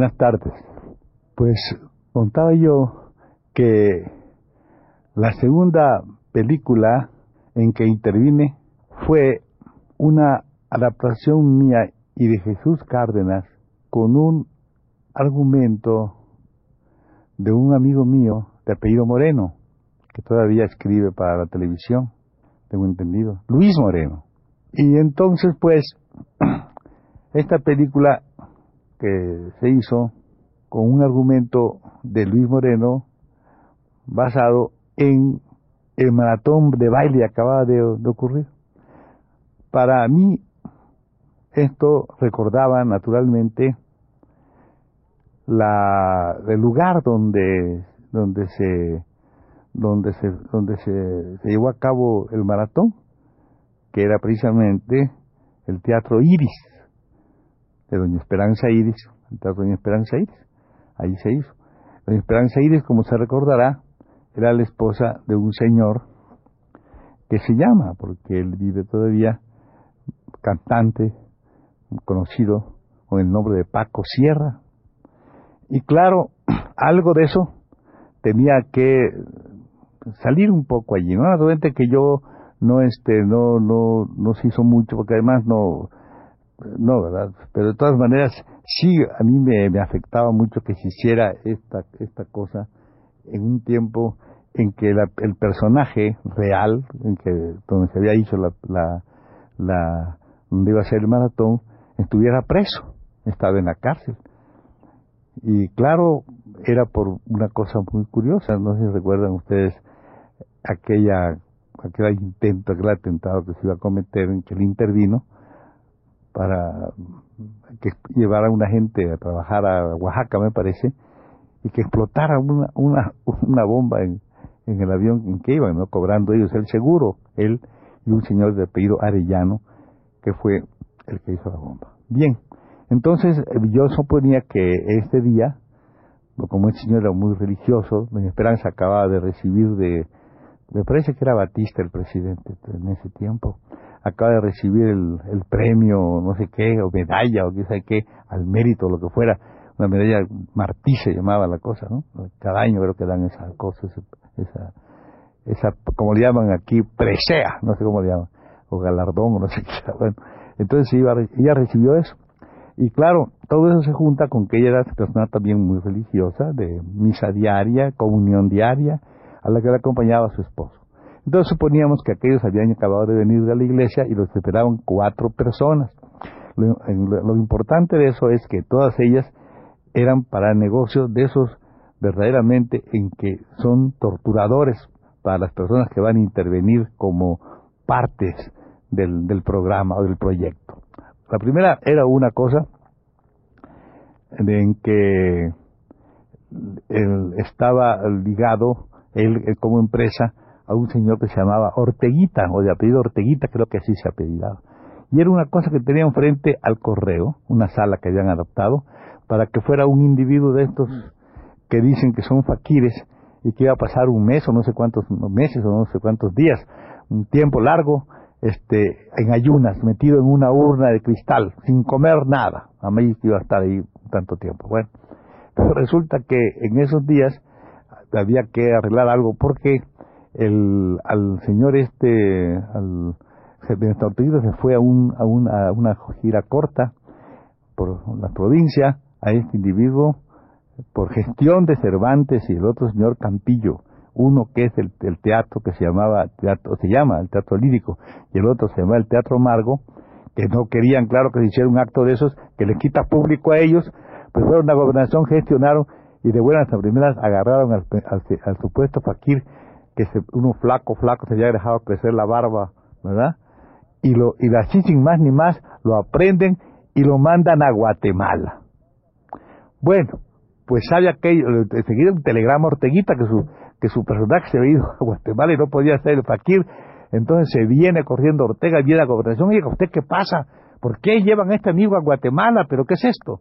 Buenas tardes. Pues contaba yo que la segunda película en que intervine fue una adaptación mía y de Jesús Cárdenas con un argumento de un amigo mío de apellido Moreno, que todavía escribe para la televisión, tengo entendido, Luis Moreno. Y entonces, pues, esta película que se hizo con un argumento de Luis Moreno basado en el maratón de baile acababa de, de ocurrir. Para mí, esto recordaba naturalmente la, el lugar donde, donde se donde se donde se, se, llevó a cabo el maratón, que era precisamente el Teatro Iris, de Doña Esperanza Iris, Doña Esperanza Iris, ahí se hizo. Doña Esperanza Iris, como se recordará, era la esposa de un señor que se llama, porque él vive todavía, cantante, conocido con el nombre de Paco Sierra. Y claro, algo de eso tenía que salir un poco allí, ¿no? Naturalmente que yo no este no no no se hizo mucho porque además no no, ¿verdad? Pero de todas maneras sí a mí me, me afectaba mucho que se hiciera esta esta cosa en un tiempo en que la, el personaje real, en que donde se había hecho la, la, la donde iba a ser el maratón, estuviera preso, estaba en la cárcel. Y claro, era por una cosa muy curiosa, no sé si recuerdan ustedes aquella aquel intento, aquel atentado que se iba a cometer en que él intervino para que llevara a una gente a trabajar a Oaxaca, me parece, y que explotara una, una, una bomba en, el avión en que iban, ¿no? cobrando ellos el seguro, él y un señor de apellido Arellano, que fue el que hizo la bomba. Bien, entonces yo suponía que este día, como el señor era muy religioso, doña Esperanza acababa de recibir de, me parece que era Batista el presidente en ese tiempo, acaba de recibir el, el premio, no sé qué, o medalla, o qué sé qué, al mérito, lo que fuera, una medalla Martí se llamaba la cosa, ¿no? Cada año creo que dan esa cosa, esa, esa, como le llaman aquí, presea, no sé cómo le llaman, o galardón, o no sé qué. Bueno, entonces iba, ella recibió eso. Y claro, todo eso se junta con que ella era una persona también muy religiosa, de misa diaria, comunión diaria, a la que le acompañaba su esposo. Entonces suponíamos que aquellos habían acabado de venir de la iglesia y los esperaban cuatro personas. Lo, lo importante de eso es que todas ellas eran para negocios de esos verdaderamente en que son torturadores para las personas que van a intervenir como partes del, del programa o del proyecto. La primera era una cosa en que él estaba ligado, él, como empresa, a un señor que se llamaba Orteguita, o de apellido Orteguita, creo que así se apellidaba. Y era una cosa que tenían frente al correo, una sala que habían adaptado, para que fuera un individuo de estos que dicen que son faquires y que iba a pasar un mes o no sé cuántos meses o no sé cuántos días, un tiempo largo, este, en ayunas, metido en una urna de cristal, sin comer nada. A mí iba a estar ahí tanto tiempo. Bueno, pero resulta que en esos días había que arreglar algo porque el, al señor este, al se fue a, un, a, una, a una gira corta por la provincia, a este individuo por gestión de Cervantes y el otro señor Campillo, uno que es el, el, teatro que se llamaba teatro se llama el teatro lírico y el otro se llama el teatro Margo, que no querían claro que se hiciera un acto de esos que les quita público a ellos, pues fueron a la gobernación, gestionaron y de buenas a primeras agarraron al, al, al supuesto fakir que uno flaco, flaco se había dejado crecer la barba ¿verdad? Y, lo, y así sin más ni más lo aprenden y lo mandan a Guatemala. Bueno, pues sabe aquello, enseguida un telegrama Orteguita que su, que su personaje se había ido a Guatemala y no podía ser el fakir. Entonces se viene corriendo Ortega, viene a la gobernación y dice, ¿usted qué pasa? ¿Por qué llevan a este amigo a Guatemala? ¿Pero qué es esto?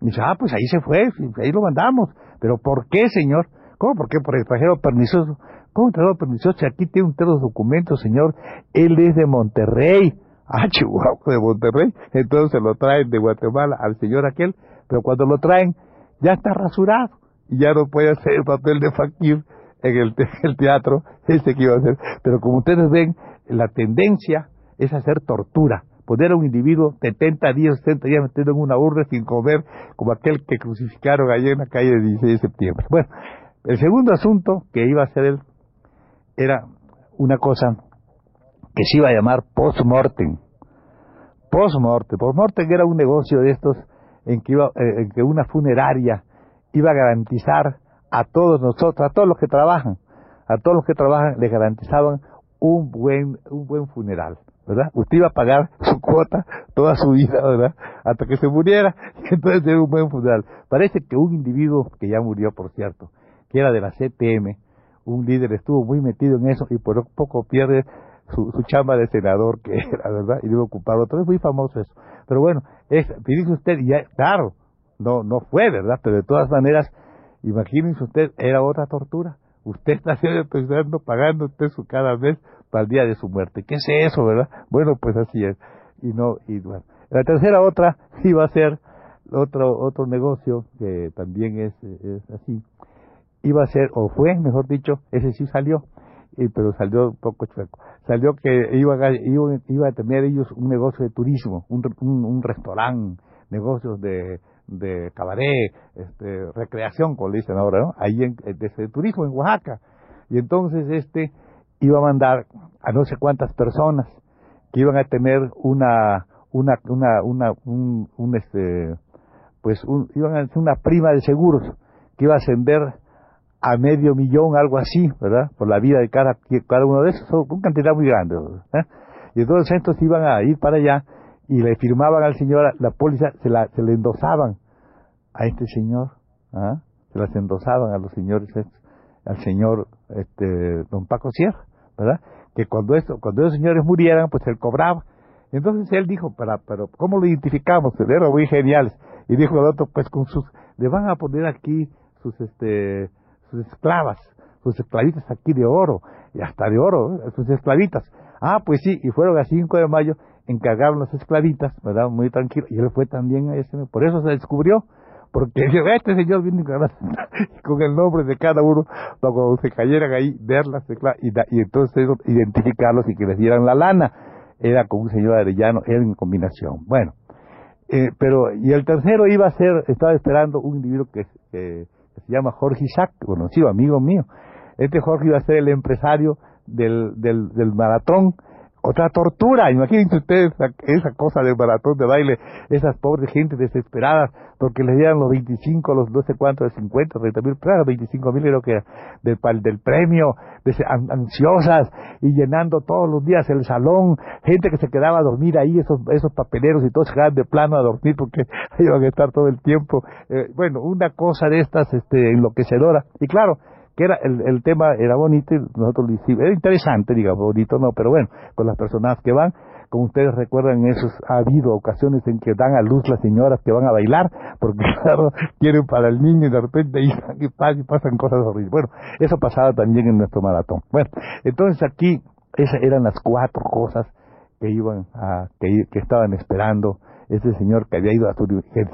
Y dice, ah, pues ahí se fue, ahí lo mandamos. ¿Pero por qué, señor? ¿Cómo? ¿Por qué? Por extranjero pernicioso. ¿Cómo extranjero pernicioso? Aquí tiene usted los documentos, señor. Él es de Monterrey. Ah, Chihuahua, de Monterrey. Entonces lo traen de Guatemala al señor aquel. Pero cuando lo traen, ya está rasurado. Y ya no puede hacer el papel de fakir en el, el teatro, ese que iba a hacer. Pero como ustedes ven, la tendencia es hacer tortura poner a un individuo 70 días, 70 días metido en una urna sin comer, como aquel que crucificaron allá en la calle del 16 de septiembre. Bueno, el segundo asunto que iba a hacer él era una cosa que se iba a llamar post-mortem. Post-mortem. Post-mortem era un negocio de estos en que, iba, eh, en que una funeraria iba a garantizar a todos nosotros, a todos los que trabajan, a todos los que trabajan, les garantizaban un buen, un buen funeral. ¿verdad? Usted iba a pagar su cuota toda su vida, ¿verdad? Hasta que se muriera, y entonces era un buen funeral. Parece que un individuo, que ya murió, por cierto, que era de la CTM, un líder estuvo muy metido en eso y por poco pierde su, su chamba de senador que era, ¿verdad? Y debe ocupar otro. Es muy famoso eso. Pero bueno, es, dice usted, ya, claro, no, no fue, ¿verdad? Pero de todas maneras, imagínense usted, era otra tortura. Usted está haciendo, pagando usted su cada mes para el día de su muerte. ¿Qué es eso, verdad? Bueno, pues así es. Y no, y bueno. La tercera otra sí va a ser otro, otro negocio que también es, es así. Iba a ser, o fue, mejor dicho, ese sí salió, y, pero salió poco chueco. Salió que iba a, iba, iba a tener ellos un negocio de turismo, un, un, un restaurante, negocios de, cabaret, este, recreación, como dicen ahora, ¿no? Ahí en, de turismo en Oaxaca. Y entonces este iba a mandar a no sé cuántas personas que iban a tener una una una una un, un este pues un, iban a una prima de seguros que iba a ascender a medio millón algo así verdad por la vida de cada cada uno de esos con cantidad muy grande ¿eh? y entonces estos iban a ir para allá y le firmaban al señor la póliza se la se le endosaban a este señor ¿ah? se las endosaban a los señores al señor este don Paco Sierra ¿verdad? Que cuando eso, cuando esos señores murieran, pues él cobraba. Entonces él dijo, pero, pero ¿cómo lo identificamos? Eran muy geniales. Y dijo el otro, pues con sus, le van a poner aquí sus, este, sus esclavas, sus esclavitas aquí de oro, y hasta de oro, ¿eh? sus esclavitas. Ah, pues sí, y fueron a 5 de mayo, encargaron las esclavitas, ¿verdad? Muy tranquilo, y él fue también a ese, por eso se descubrió, porque este señor viene con el nombre de cada uno, para cuando se cayeran ahí, verlas y, y entonces identificarlos y que les dieran la lana. Era con un señor arellano, era en combinación. Bueno, eh, pero, y el tercero iba a ser, estaba esperando un individuo que, se llama Jorge Isaac, conocido, amigo mío. Este Jorge iba a ser el empresario del, del, del maratón otra tortura. Imagínense ustedes esa, cosa del maratón de baile, esas pobres gente desesperadas porque les dieran los 25, los no sé cuántos, de 50, 30 mil, claro, 25 mil creo que del, del premio, ansiosas y llenando todos los días el salón, gente que se quedaba a dormir ahí, esos, esos papeleros y todos se quedaban de plano a dormir porque iban a estar todo el tiempo. Eh, bueno, una cosa de estas este, enloquecedora. Y claro, que era el, el tema era bonito y nosotros lo hicimos, era interesante, digamos, bonito no, pero bueno, con las personas que van, como ustedes recuerdan, esos ha habido ocasiones en que dan a luz las señoras que van a bailar, porque quieren para el niño y de repente ahí pasan cosas horribles. Bueno, eso pasaba también en nuestro maratón. Bueno, entonces aquí esas eran las cuatro cosas que iban a, que, que estaban esperando ese señor que había ido a su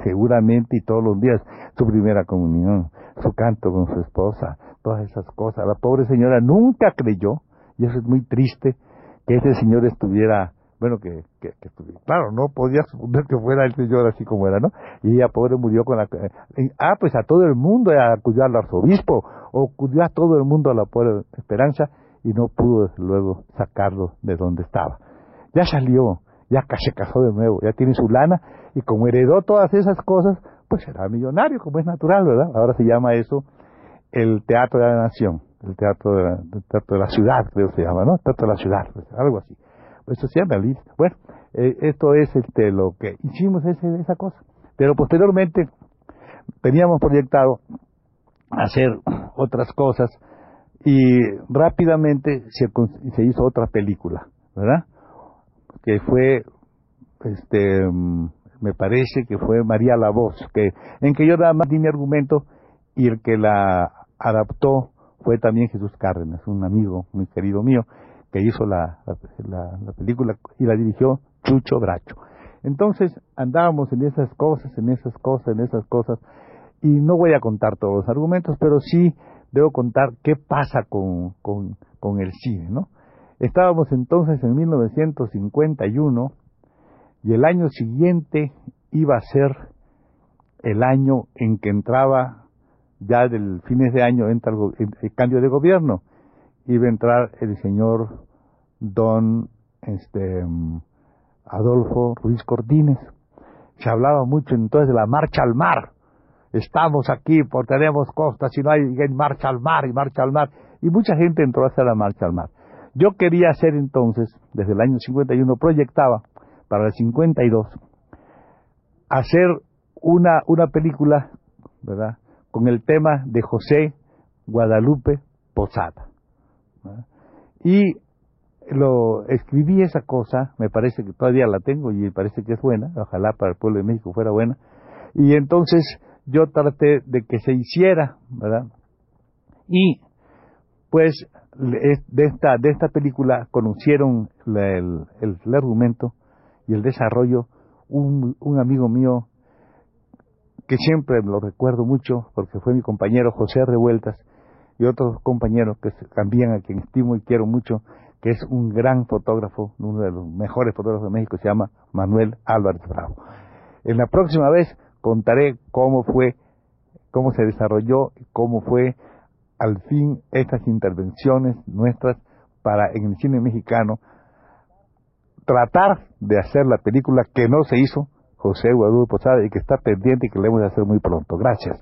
seguramente y todos los días su primera comunión, su canto con su esposa, todas esas cosas. La pobre señora nunca creyó, y eso es muy triste, que ese señor estuviera, bueno, que, que, claro, no podía suponer que fuera el señor así como era, ¿no? Y ella pobre murió con la... Eh, ah, pues a todo el mundo, acudió al arzobispo, o acudió a todo el mundo a la pobre Esperanza, y no pudo desde luego sacarlo de donde estaba. Ya salió, ya se casó de nuevo, ya tiene su lana, y como heredó todas esas cosas, pues será millonario, como es natural, ¿verdad? Ahora se llama eso el Teatro de la Nación, el Teatro de la, teatro de la Ciudad, creo que se llama, ¿no? Teatro de la Ciudad, pues, algo así. Eso se llama. Bueno, eh, esto es este, lo que hicimos ese, esa cosa. Pero posteriormente teníamos proyectado hacer otras cosas y rápidamente se, se hizo otra película, ¿verdad? Que fue, este, mm, me parece que fue María la Voz, que, en que yo nada más di mi argumento y el que la adaptó fue también Jesús Cárdenas, un amigo muy querido mío, que hizo la, la, película y la dirigió Chucho Bracho. Entonces andábamos en esas cosas, en esas cosas, en esas cosas, y no voy a contar todos los argumentos, pero sí debo contar qué pasa con, con, con el cine, ¿no? Estábamos entonces en 1951 y el año siguiente iba a ser el año en que entraba, ya del fines de año entra el, cambio de gobierno, iba a entrar el señor don este, Adolfo Ruiz Cortines. Se hablaba mucho entonces de la marcha al mar. Estamos aquí porque tenemos costas y no hay marcha al mar y marcha al mar. Y mucha gente entró a hacer la marcha al mar. Yo quería hacer entonces, desde el año 51, proyectaba para el 52, hacer una, una película, ¿verdad?, con el tema de José Guadalupe Posada. Y lo escribí esa cosa, me parece que todavía la tengo y me parece que es buena, ojalá para el pueblo de México fuera buena. Y entonces yo traté de que se hiciera, ¿verdad? Y pues de esta, de esta película conocieron el, el argumento y el desarrollo, un, un amigo mío que siempre lo recuerdo mucho porque fue mi compañero José Revueltas y otros compañeros que también a quien estimo y quiero mucho, que es un gran fotógrafo, uno de los mejores fotógrafos de México, se llama Manuel Álvarez Bravo. En la próxima vez contaré cómo fue, cómo se desarrolló, cómo fue al fin estas intervenciones nuestras para en el cine mexicano tratar de hacer la película que no se hizo José Guadalupe Posada y que está pendiente y que le hemos de hacer muy pronto. Gracias.